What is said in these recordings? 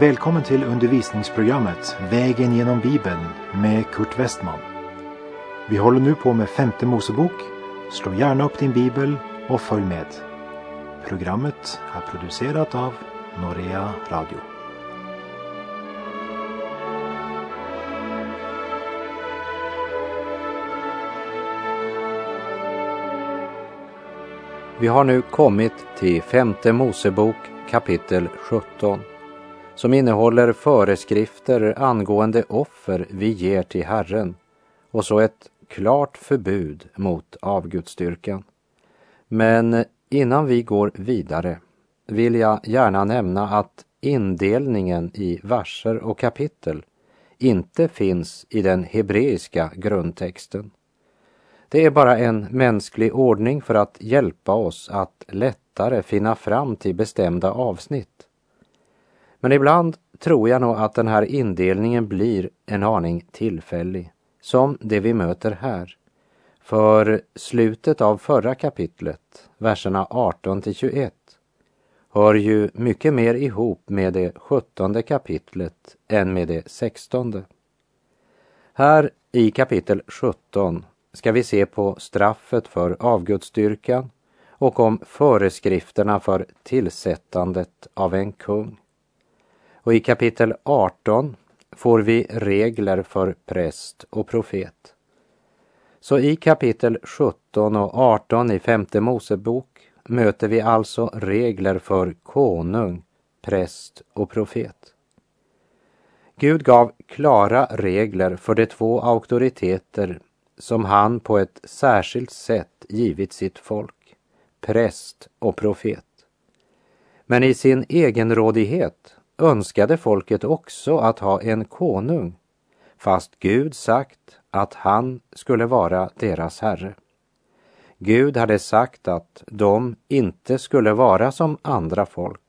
Välkommen till undervisningsprogrammet Vägen genom Bibeln med Kurt Westman. Vi håller nu på med femte Mosebok. Slå gärna upp din bibel och följ med. Programmet är producerat av Norea Radio. Vi har nu kommit till femte Mosebok kapitel 17 som innehåller föreskrifter angående offer vi ger till Herren och så ett klart förbud mot avgudstyrkan. Men innan vi går vidare vill jag gärna nämna att indelningen i verser och kapitel inte finns i den hebreiska grundtexten. Det är bara en mänsklig ordning för att hjälpa oss att lättare finna fram till bestämda avsnitt. Men ibland tror jag nog att den här indelningen blir en aning tillfällig, som det vi möter här. För slutet av förra kapitlet, verserna 18 till 21, hör ju mycket mer ihop med det sjuttonde kapitlet än med det sextonde. Här i kapitel 17 ska vi se på straffet för avgudsdyrkan och om föreskrifterna för tillsättandet av en kung. Och i kapitel 18 får vi regler för präst och profet. Så i kapitel 17 och 18 i femte Mosebok möter vi alltså regler för konung, präst och profet. Gud gav klara regler för de två auktoriteter som han på ett särskilt sätt givit sitt folk, präst och profet. Men i sin egenrådighet önskade folket också att ha en konung, fast Gud sagt att han skulle vara deras herre. Gud hade sagt att de inte skulle vara som andra folk.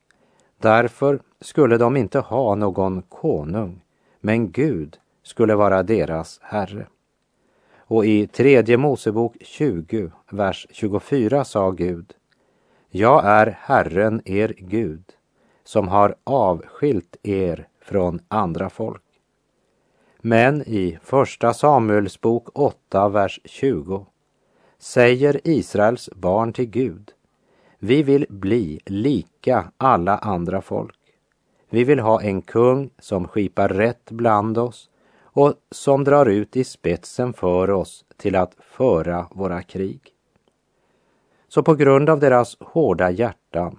Därför skulle de inte ha någon konung, men Gud skulle vara deras herre. Och i tredje Mosebok 20, vers 24 sa Gud, Jag är Herren er Gud, som har avskilt er från andra folk. Men i Första Samuels bok 8, vers 20 säger Israels barn till Gud, vi vill bli lika alla andra folk. Vi vill ha en kung som skipar rätt bland oss och som drar ut i spetsen för oss till att föra våra krig. Så på grund av deras hårda hjärtan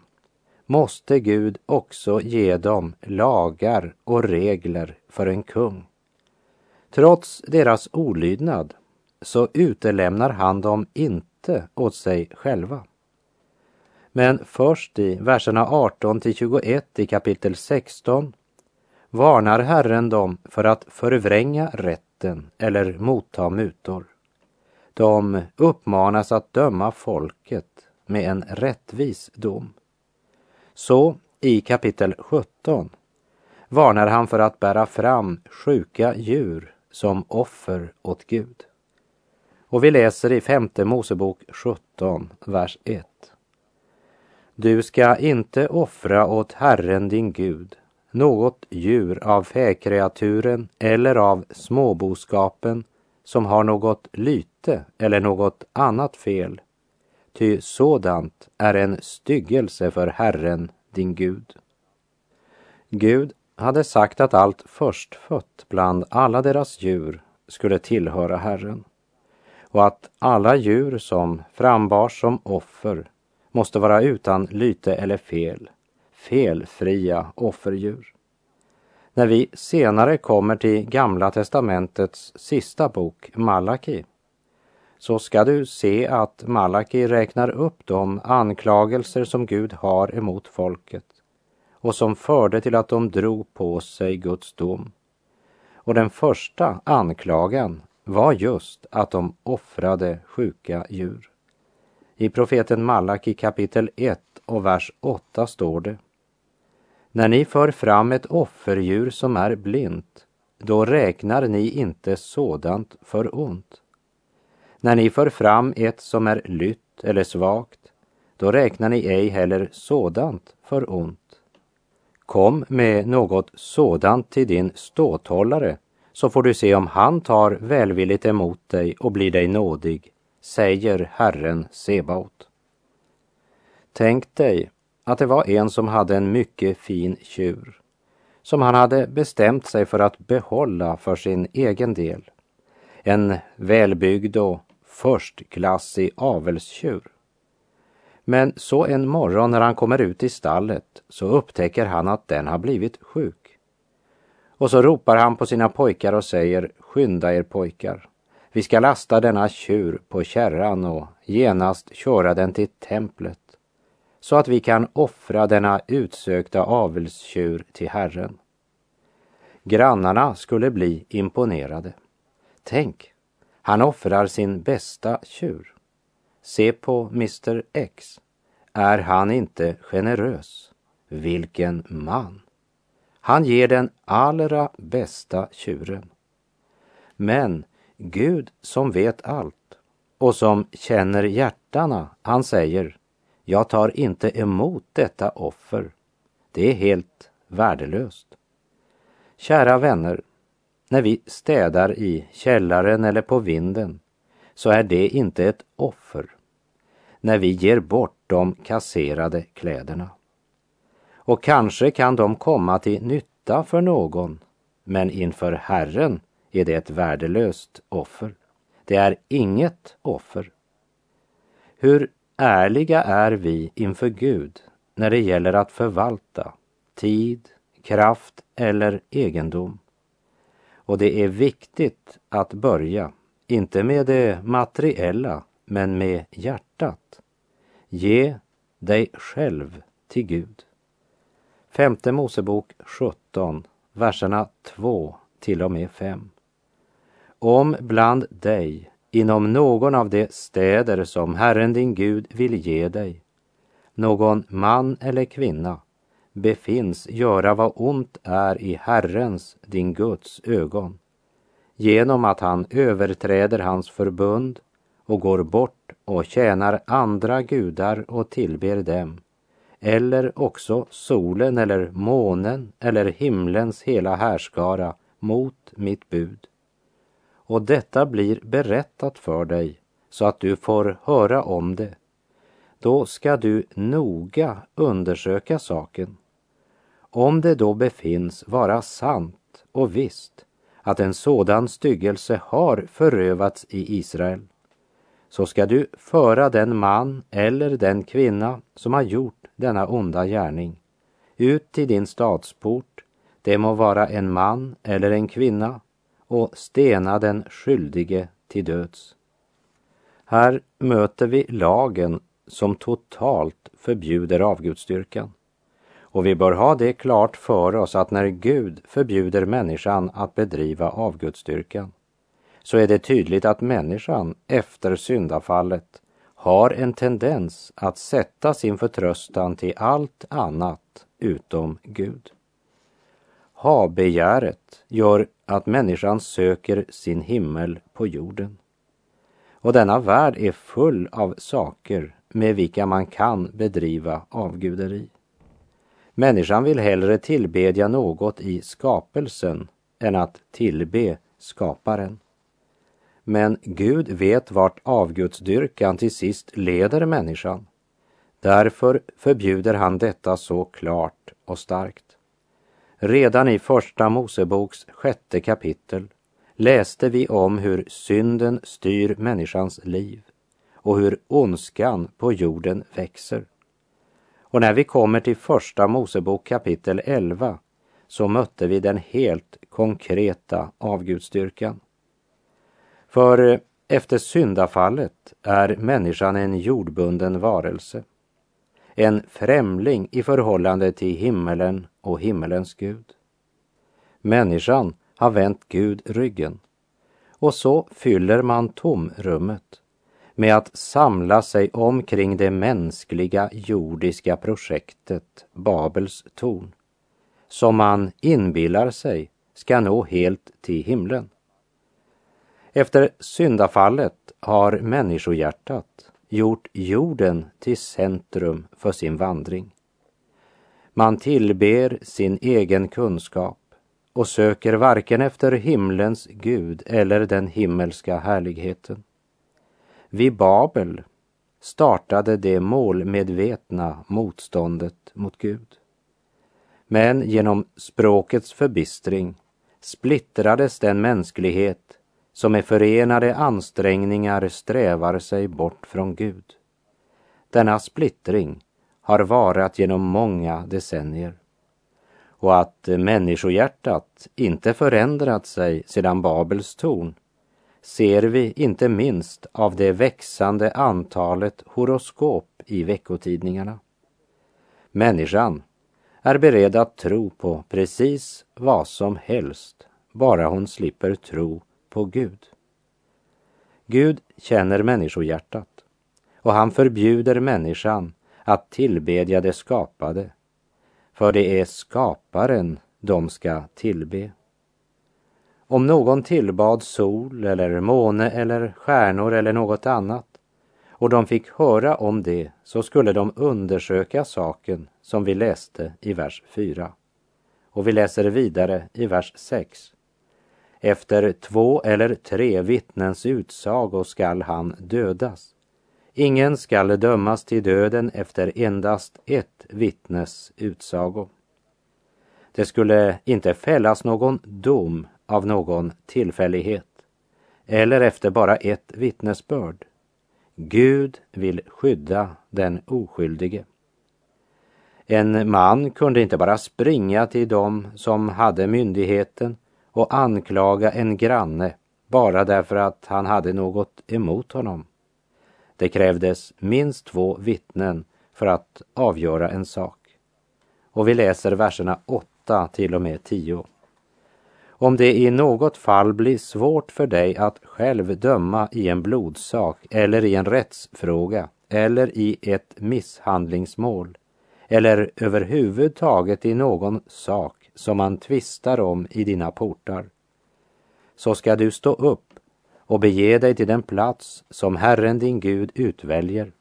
måste Gud också ge dem lagar och regler för en kung. Trots deras olydnad så utelämnar han dem inte åt sig själva. Men först i verserna 18 till 21 i kapitel 16 varnar Herren dem för att förvränga rätten eller motta mutor. De uppmanas att döma folket med en rättvis dom. Så i kapitel 17 varnar han för att bära fram sjuka djur som offer åt Gud. Och vi läser i femte Mosebok 17, vers 1. Du ska inte offra åt Herren din Gud något djur av fäkreaturen eller av småboskapen som har något lyte eller något annat fel. Ty sådant är en styggelse för Herren, din Gud. Gud hade sagt att allt förstfött bland alla deras djur skulle tillhöra Herren och att alla djur som frambars som offer måste vara utan lyte eller fel, felfria offerdjur. När vi senare kommer till Gamla testamentets sista bok, Malaki, så ska du se att Malaki räknar upp de anklagelser som Gud har emot folket och som förde till att de drog på sig Guds dom. Och den första anklagan var just att de offrade sjuka djur. I profeten Malaki kapitel 1 och vers 8 står det när ni för fram ett offerdjur som är blint, då räknar ni inte sådant för ont. När ni för fram ett som är lytt eller svagt, då räknar ni ej heller sådant för ont. Kom med något sådant till din ståthållare så får du se om han tar välvilligt emot dig och blir dig nådig, säger Herren Sebaot. Tänk dig att det var en som hade en mycket fin tjur som han hade bestämt sig för att behålla för sin egen del. En välbyggd och förstklassig avelstjur. Men så en morgon när han kommer ut i stallet så upptäcker han att den har blivit sjuk. Och så ropar han på sina pojkar och säger skynda er pojkar. Vi ska lasta denna tjur på kärran och genast köra den till templet så att vi kan offra denna utsökta avelstjur till Herren. Grannarna skulle bli imponerade. Tänk, han offrar sin bästa tjur. Se på Mr X. Är han inte generös? Vilken man! Han ger den allra bästa tjuren. Men Gud som vet allt och som känner hjärtana, han säger jag tar inte emot detta offer. Det är helt värdelöst. Kära vänner, när vi städar i källaren eller på vinden så är det inte ett offer när vi ger bort de kasserade kläderna. Och kanske kan de komma till nytta för någon, men inför Herren är det ett värdelöst offer. Det är inget offer. Hur ärliga är vi inför Gud när det gäller att förvalta tid, kraft eller egendom? Och det är viktigt att börja, inte med det materiella, men med hjärtat. Ge dig själv till Gud. Femte Mosebok 17, verserna 2 till och med 5. Om bland dig inom någon av de städer som Herren din Gud vill ge dig någon man eller kvinna befinns göra vad ont är i Herrens, din Guds, ögon genom att han överträder hans förbund och går bort och tjänar andra gudar och tillber dem eller också solen eller månen eller himlens hela härskara mot mitt bud. Och detta blir berättat för dig så att du får höra om det. Då ska du noga undersöka saken om det då befinns vara sant och visst att en sådan styggelse har förövats i Israel, så ska du föra den man eller den kvinna som har gjort denna onda gärning ut till din stadsport, det må vara en man eller en kvinna, och stena den skyldige till döds. Här möter vi lagen som totalt förbjuder avgudsdyrkan. Och vi bör ha det klart för oss att när Gud förbjuder människan att bedriva avgudstyrkan så är det tydligt att människan efter syndafallet har en tendens att sätta sin förtröstan till allt annat utom Gud. Habegäret gör att människan söker sin himmel på jorden. Och denna värld är full av saker med vilka man kan bedriva avguderi. Människan vill hellre tillbedja något i skapelsen än att tillbe skaparen. Men Gud vet vart avgudsdyrkan till sist leder människan. Därför förbjuder han detta så klart och starkt. Redan i Första Moseboks sjätte kapitel läste vi om hur synden styr människans liv och hur ondskan på jorden växer. Och när vi kommer till Första Mosebok kapitel 11 så mötte vi den helt konkreta avgudstyrkan. För efter syndafallet är människan en jordbunden varelse. En främling i förhållande till himmelen och himmelens Gud. Människan har vänt Gud ryggen och så fyller man tomrummet med att samla sig omkring det mänskliga jordiska projektet Babels torn som man inbillar sig ska nå helt till himlen. Efter syndafallet har människohjärtat gjort jorden till centrum för sin vandring. Man tillber sin egen kunskap och söker varken efter himlens Gud eller den himmelska härligheten. Vid Babel startade det målmedvetna motståndet mot Gud. Men genom språkets förbistring splittrades den mänsklighet som med förenade ansträngningar strävar sig bort från Gud. Denna splittring har varat genom många decennier och att människohjärtat inte förändrat sig sedan Babels torn ser vi inte minst av det växande antalet horoskop i veckotidningarna. Människan är beredd att tro på precis vad som helst, bara hon slipper tro på Gud. Gud känner människohjärtat och han förbjuder människan att tillbedja det skapade, för det är skaparen de ska tillbe. Om någon tillbad sol eller måne eller stjärnor eller något annat och de fick höra om det så skulle de undersöka saken som vi läste i vers 4. Och vi läser vidare i vers 6. Efter två eller tre vittnens utsago skall han dödas. Ingen skall dömas till döden efter endast ett vittnes utsago. Det skulle inte fällas någon dom av någon tillfällighet eller efter bara ett vittnesbörd. Gud vill skydda den oskyldige. En man kunde inte bara springa till dem som hade myndigheten och anklaga en granne bara därför att han hade något emot honom. Det krävdes minst två vittnen för att avgöra en sak. Och vi läser verserna 8 till och med 10. Om det i något fall blir svårt för dig att själv döma i en blodsak eller i en rättsfråga eller i ett misshandlingsmål eller överhuvudtaget i någon sak som man tvistar om i dina portar, så ska du stå upp och bege dig till den plats som Herren din Gud utväljer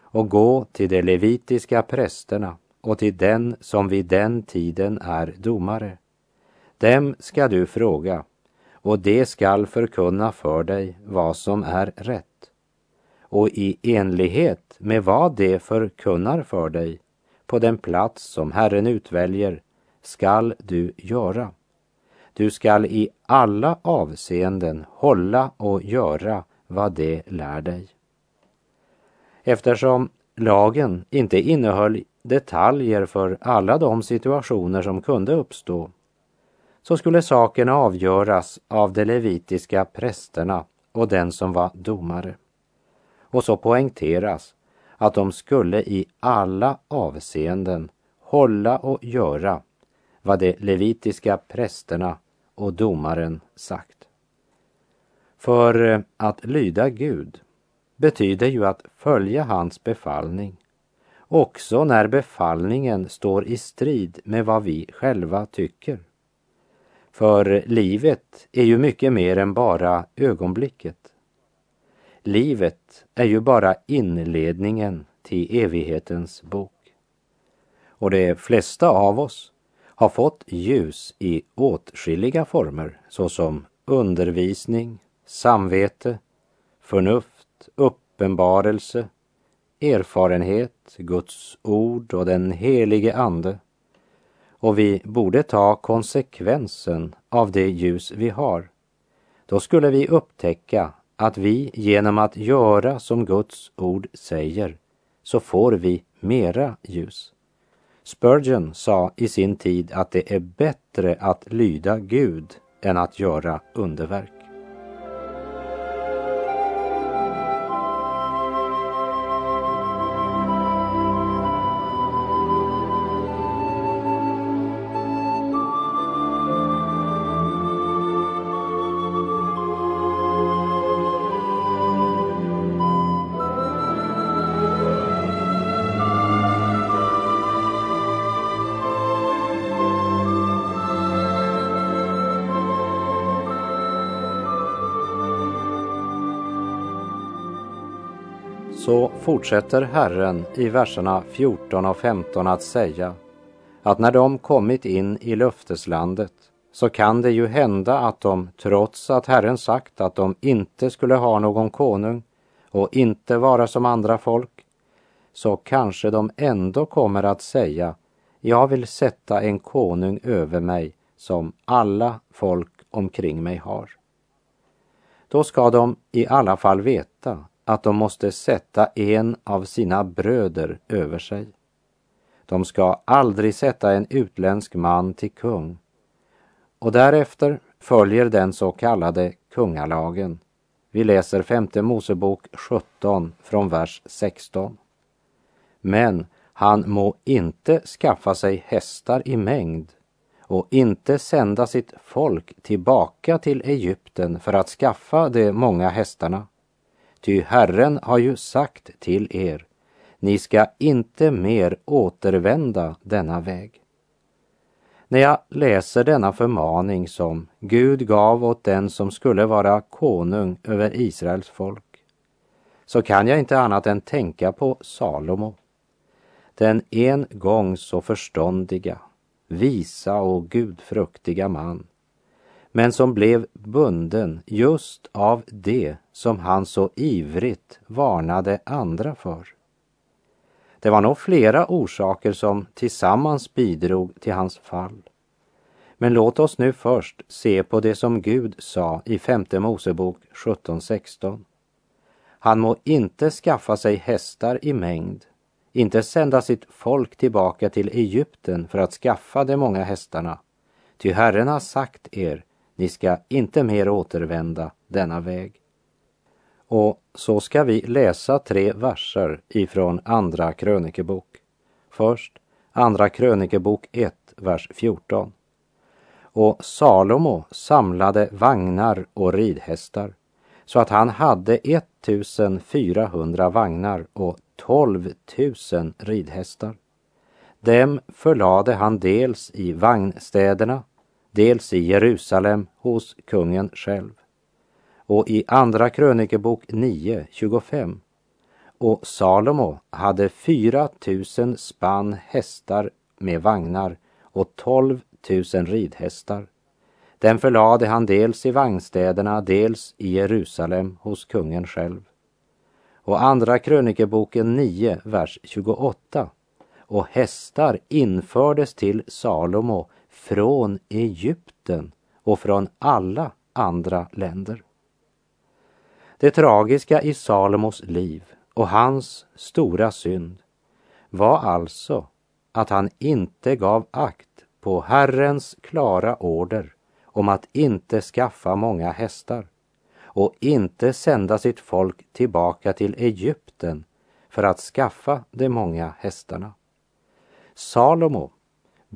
och gå till de levitiska prästerna och till den som vid den tiden är domare dem ska du fråga och det skall förkunna för dig vad som är rätt. Och i enlighet med vad det förkunnar för dig på den plats som Herren utväljer skall du göra. Du skall i alla avseenden hålla och göra vad det lär dig. Eftersom lagen inte innehöll detaljer för alla de situationer som kunde uppstå så skulle saken avgöras av de levitiska prästerna och den som var domare. Och så poängteras att de skulle i alla avseenden hålla och göra vad de levitiska prästerna och domaren sagt. För eh, att lyda Gud betyder ju att följa hans befallning, också när befallningen står i strid med vad vi själva tycker. För livet är ju mycket mer än bara ögonblicket. Livet är ju bara inledningen till evighetens bok. Och de flesta av oss har fått ljus i åtskilliga former såsom undervisning, samvete, förnuft, uppenbarelse, erfarenhet, Guds ord och den helige Ande och vi borde ta konsekvensen av det ljus vi har. Då skulle vi upptäcka att vi genom att göra som Guds ord säger så får vi mera ljus. Spurgeon sa i sin tid att det är bättre att lyda Gud än att göra underverk. Så fortsätter Herren i verserna 14 och 15 att säga att när de kommit in i löfteslandet så kan det ju hända att de, trots att Herren sagt att de inte skulle ha någon konung och inte vara som andra folk, så kanske de ändå kommer att säga, jag vill sätta en konung över mig som alla folk omkring mig har. Då ska de i alla fall veta att de måste sätta en av sina bröder över sig. De ska aldrig sätta en utländsk man till kung. Och därefter följer den så kallade kungalagen. Vi läser femte Mosebok 17 från vers 16. Men han må inte skaffa sig hästar i mängd och inte sända sitt folk tillbaka till Egypten för att skaffa de många hästarna. Ty Herren har ju sagt till er, ni ska inte mer återvända denna väg. När jag läser denna förmaning som Gud gav åt den som skulle vara konung över Israels folk, så kan jag inte annat än tänka på Salomo. Den en gång så förståndiga, visa och gudfruktiga man, men som blev bunden just av det som han så ivrigt varnade andra för. Det var nog flera orsaker som tillsammans bidrog till hans fall. Men låt oss nu först se på det som Gud sa i femte Mosebok 17.16. Han må inte skaffa sig hästar i mängd, inte sända sitt folk tillbaka till Egypten för att skaffa de många hästarna. Ty Herren har sagt er, ni ska inte mer återvända denna väg. Och så ska vi läsa tre verser ifrån Andra krönikebok. Först Andra krönikebok 1, vers 14. Och Salomo samlade vagnar och ridhästar så att han hade 1400 vagnar och 12 000 ridhästar. Dem förlade han dels i vagnstäderna, dels i Jerusalem hos kungen själv och i Andra krönikebok 9, 25. Och Salomo hade 4 000 spann hästar med vagnar och 12 000 ridhästar. Den förlade han dels i vagnstäderna, dels i Jerusalem hos kungen själv. Och Andra krönikeboken 9, vers 28. Och hästar infördes till Salomo från Egypten och från alla andra länder. Det tragiska i Salomos liv och hans stora synd var alltså att han inte gav akt på Herrens klara order om att inte skaffa många hästar och inte sända sitt folk tillbaka till Egypten för att skaffa de många hästarna. Salomo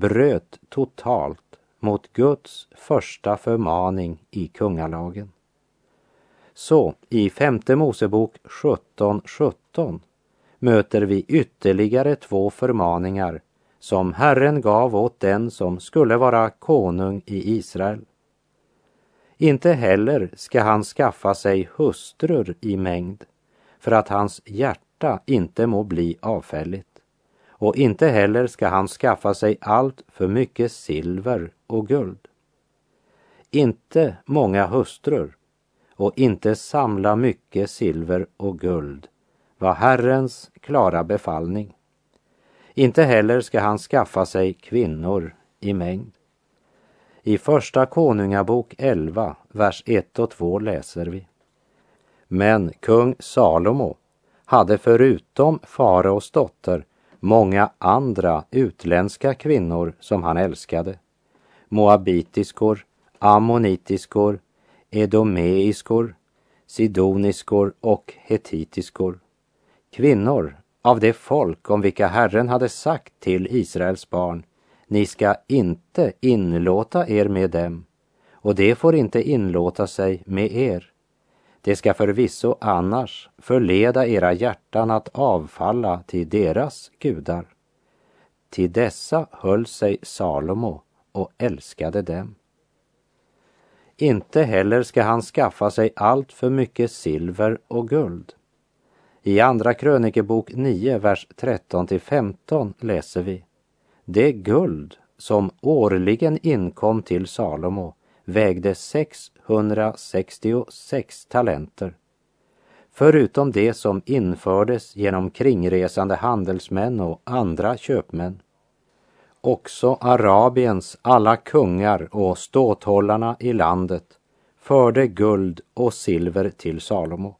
bröt totalt mot Guds första förmaning i kungalagen. Så i femte Mosebok 17.17 17 möter vi ytterligare två förmaningar som Herren gav åt den som skulle vara konung i Israel. Inte heller ska han skaffa sig hustrur i mängd för att hans hjärta inte må bli avfälligt. Och inte heller ska han skaffa sig allt för mycket silver och guld. Inte många hustrur och inte samla mycket silver och guld var Herrens klara befallning. Inte heller ska han skaffa sig kvinnor i mängd. I Första Konungabok 11, vers 1 och 2 läser vi. Men kung Salomo hade förutom faraos dotter många andra utländska kvinnor som han älskade. Moabitiskor, ammonitiskor, edomeiskor, sidoniskor och hetitiskor. Kvinnor av det folk om vilka Herren hade sagt till Israels barn, ni ska inte inlåta er med dem, och det får inte inlåta sig med er. Det ska förvisso annars förleda era hjärtan att avfalla till deras gudar. Till dessa höll sig Salomo och älskade dem. Inte heller ska han skaffa sig allt för mycket silver och guld. I Andra krönikebok 9, vers 13 till 15 läser vi. Det guld som årligen inkom till Salomo vägde 666 talenter. Förutom det som infördes genom kringresande handelsmän och andra köpmän. Också Arabiens alla kungar och ståthållarna i landet förde guld och silver till Salomo.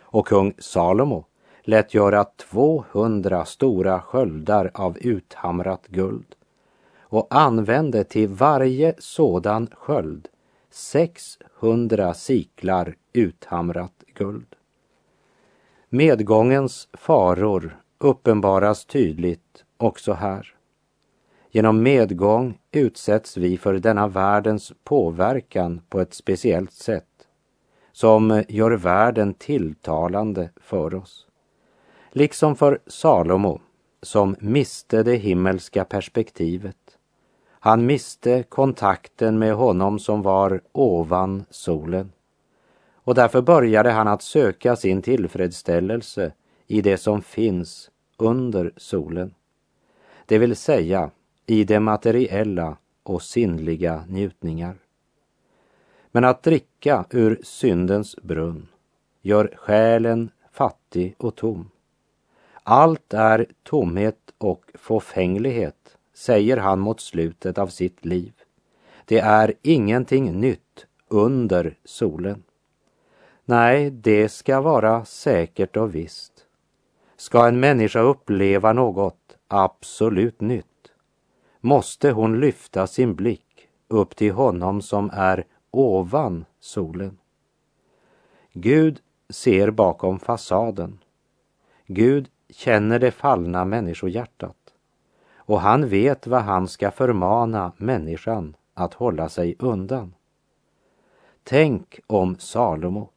Och kung Salomo lät göra 200 stora sköldar av uthamrat guld och använde till varje sådan sköld 600 siklar uthamrat guld. Medgångens faror uppenbaras tydligt också här. Genom medgång utsätts vi för denna världens påverkan på ett speciellt sätt som gör världen tilltalande för oss. Liksom för Salomo som miste det himmelska perspektivet. Han miste kontakten med honom som var ovan solen. Och därför började han att söka sin tillfredsställelse i det som finns under solen. Det vill säga i det materiella och sinnliga njutningar. Men att dricka ur syndens brunn gör själen fattig och tom. Allt är tomhet och fåfänglighet, säger han mot slutet av sitt liv. Det är ingenting nytt under solen. Nej, det ska vara säkert och visst. Ska en människa uppleva något absolut nytt måste hon lyfta sin blick upp till honom som är ovan solen. Gud ser bakom fasaden. Gud känner det fallna människohjärtat och han vet vad han ska förmana människan att hålla sig undan. Tänk om Salomo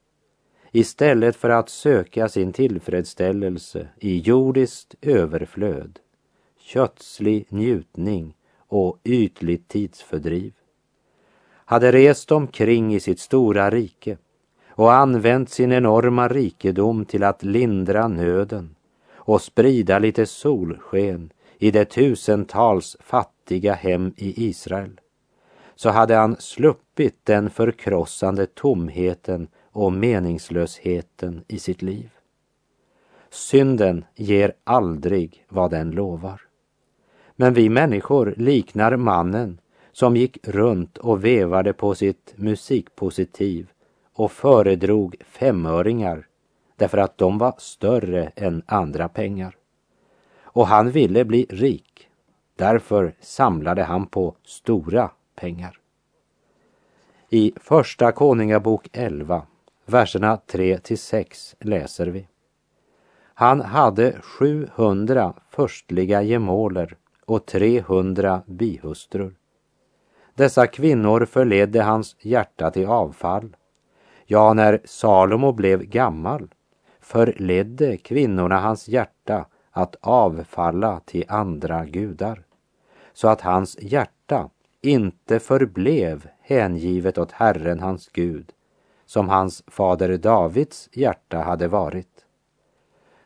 istället för att söka sin tillfredsställelse i jordiskt överflöd, kötslig njutning och ytligt tidsfördriv, hade rest omkring i sitt stora rike och använt sin enorma rikedom till att lindra nöden och sprida lite solsken i det tusentals fattiga hem i Israel så hade han sluppit den förkrossande tomheten och meningslösheten i sitt liv. Synden ger aldrig vad den lovar. Men vi människor liknar mannen som gick runt och vevade på sitt musikpositiv och föredrog femöringar därför att de var större än andra pengar. Och han ville bli rik. Därför samlade han på stora pengar. I Första Konungabok 11, verserna 3 till 6 läser vi. Han hade 700 förstliga gemåler och 300 bihustrur. Dessa kvinnor förledde hans hjärta till avfall. Ja, när Salomo blev gammal förledde kvinnorna hans hjärta att avfalla till andra gudar, så att hans hjärta inte förblev hängivet åt Herren hans Gud, som hans fader Davids hjärta hade varit.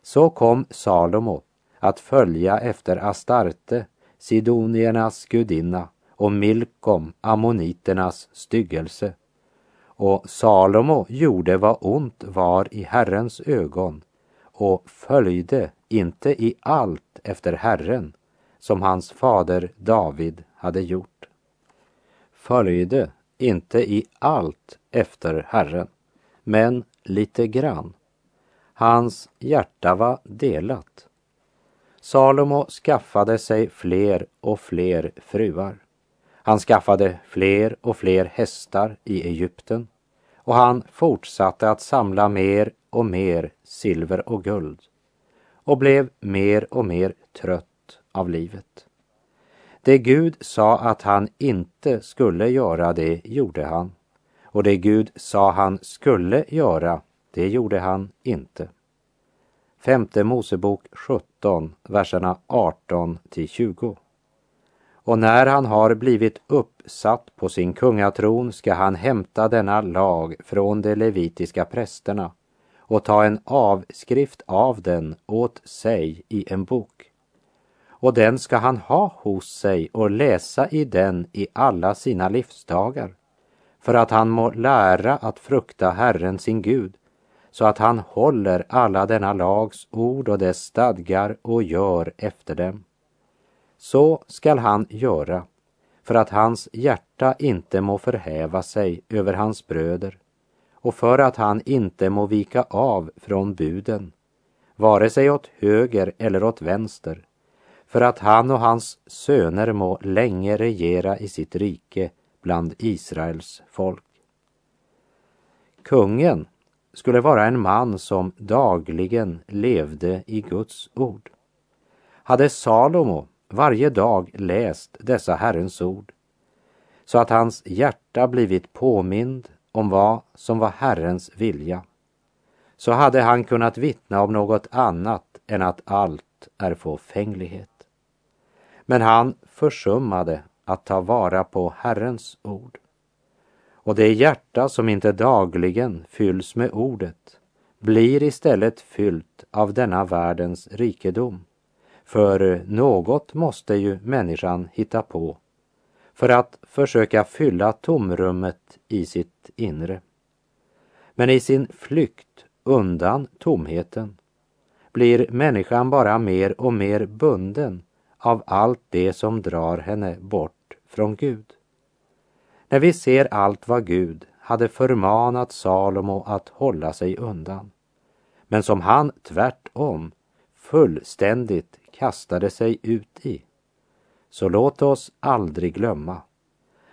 Så kom Salomo att följa efter Astarte, sidoniernas gudinna, och Milkom, ammoniternas styggelse. Och Salomo gjorde vad ont var i Herrens ögon och följde inte i allt efter Herren som hans fader David hade gjort. Följde inte i allt efter Herren, men lite grann. Hans hjärta var delat. Salomo skaffade sig fler och fler fruar. Han skaffade fler och fler hästar i Egypten och han fortsatte att samla mer och mer silver och guld och blev mer och mer trött av livet. Det Gud sa att han inte skulle göra, det gjorde han. Och det Gud sa han skulle göra, det gjorde han inte. Femte Mosebok 17, verserna 18 till 20. Och när han har blivit uppsatt på sin kungatron ska han hämta denna lag från de levitiska prästerna och ta en avskrift av den åt sig i en bok och den ska han ha hos sig och läsa i den i alla sina livsdagar, för att han må lära att frukta Herren sin Gud, så att han håller alla denna lags ord och dess stadgar och gör efter dem. Så skall han göra, för att hans hjärta inte må förhäva sig över hans bröder och för att han inte må vika av från buden, vare sig åt höger eller åt vänster, för att han och hans söner må länge regera i sitt rike bland Israels folk. Kungen skulle vara en man som dagligen levde i Guds ord. Hade Salomo varje dag läst dessa Herrens ord så att hans hjärta blivit påmind om vad som var Herrens vilja så hade han kunnat vittna om något annat än att allt är fåfänglighet. Men han försummade att ta vara på Herrens ord. Och det hjärta som inte dagligen fylls med ordet blir istället fyllt av denna världens rikedom. För något måste ju människan hitta på för att försöka fylla tomrummet i sitt inre. Men i sin flykt undan tomheten blir människan bara mer och mer bunden av allt det som drar henne bort från Gud. När vi ser allt vad Gud hade förmanat Salomo att hålla sig undan, men som han tvärtom fullständigt kastade sig ut i, så låt oss aldrig glömma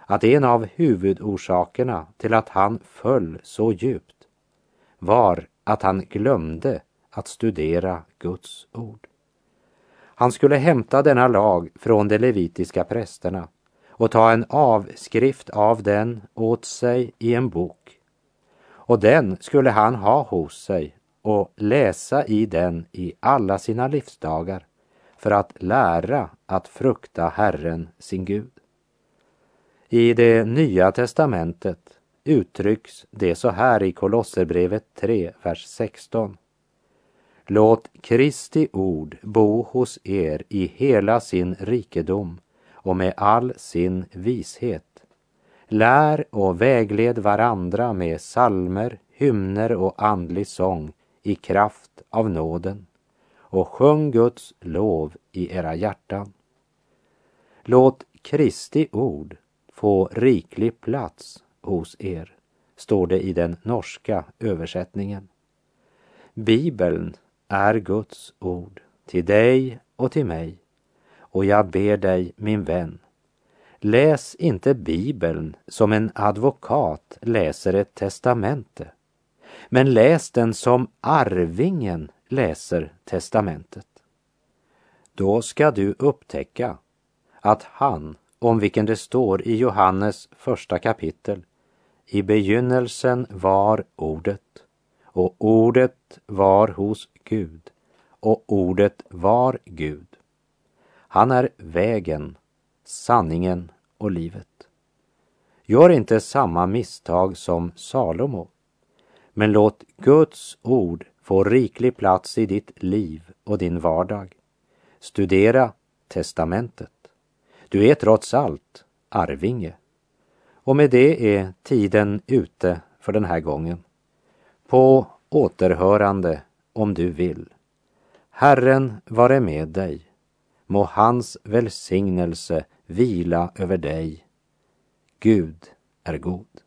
att en av huvudorsakerna till att han föll så djupt var att han glömde att studera Guds ord. Han skulle hämta denna lag från de levitiska prästerna och ta en avskrift av den åt sig i en bok. Och den skulle han ha hos sig och läsa i den i alla sina livsdagar för att lära att frukta Herren sin Gud. I det nya testamentet uttrycks det så här i Kolosserbrevet 3, vers 16. Låt Kristi ord bo hos er i hela sin rikedom och med all sin vishet. Lär och vägled varandra med salmer, hymner och andlig sång i kraft av nåden och sjung Guds lov i era hjärtan. Låt Kristi ord få riklig plats hos er, står det i den norska översättningen. Bibeln är Guds ord till dig och till mig. Och jag ber dig, min vän, läs inte Bibeln som en advokat läser ett testamente, men läs den som arvingen läser testamentet. Då ska du upptäcka att han, om vilken det står i Johannes första kapitel, i begynnelsen var ordet och ordet var hos Gud och ordet var Gud. Han är vägen, sanningen och livet. Gör inte samma misstag som Salomo, men låt Guds ord få riklig plats i ditt liv och din vardag. Studera testamentet. Du är trots allt arvinge. Och med det är tiden ute för den här gången. På återhörande om du vill. Herren vare med dig. Må hans välsignelse vila över dig. Gud är god.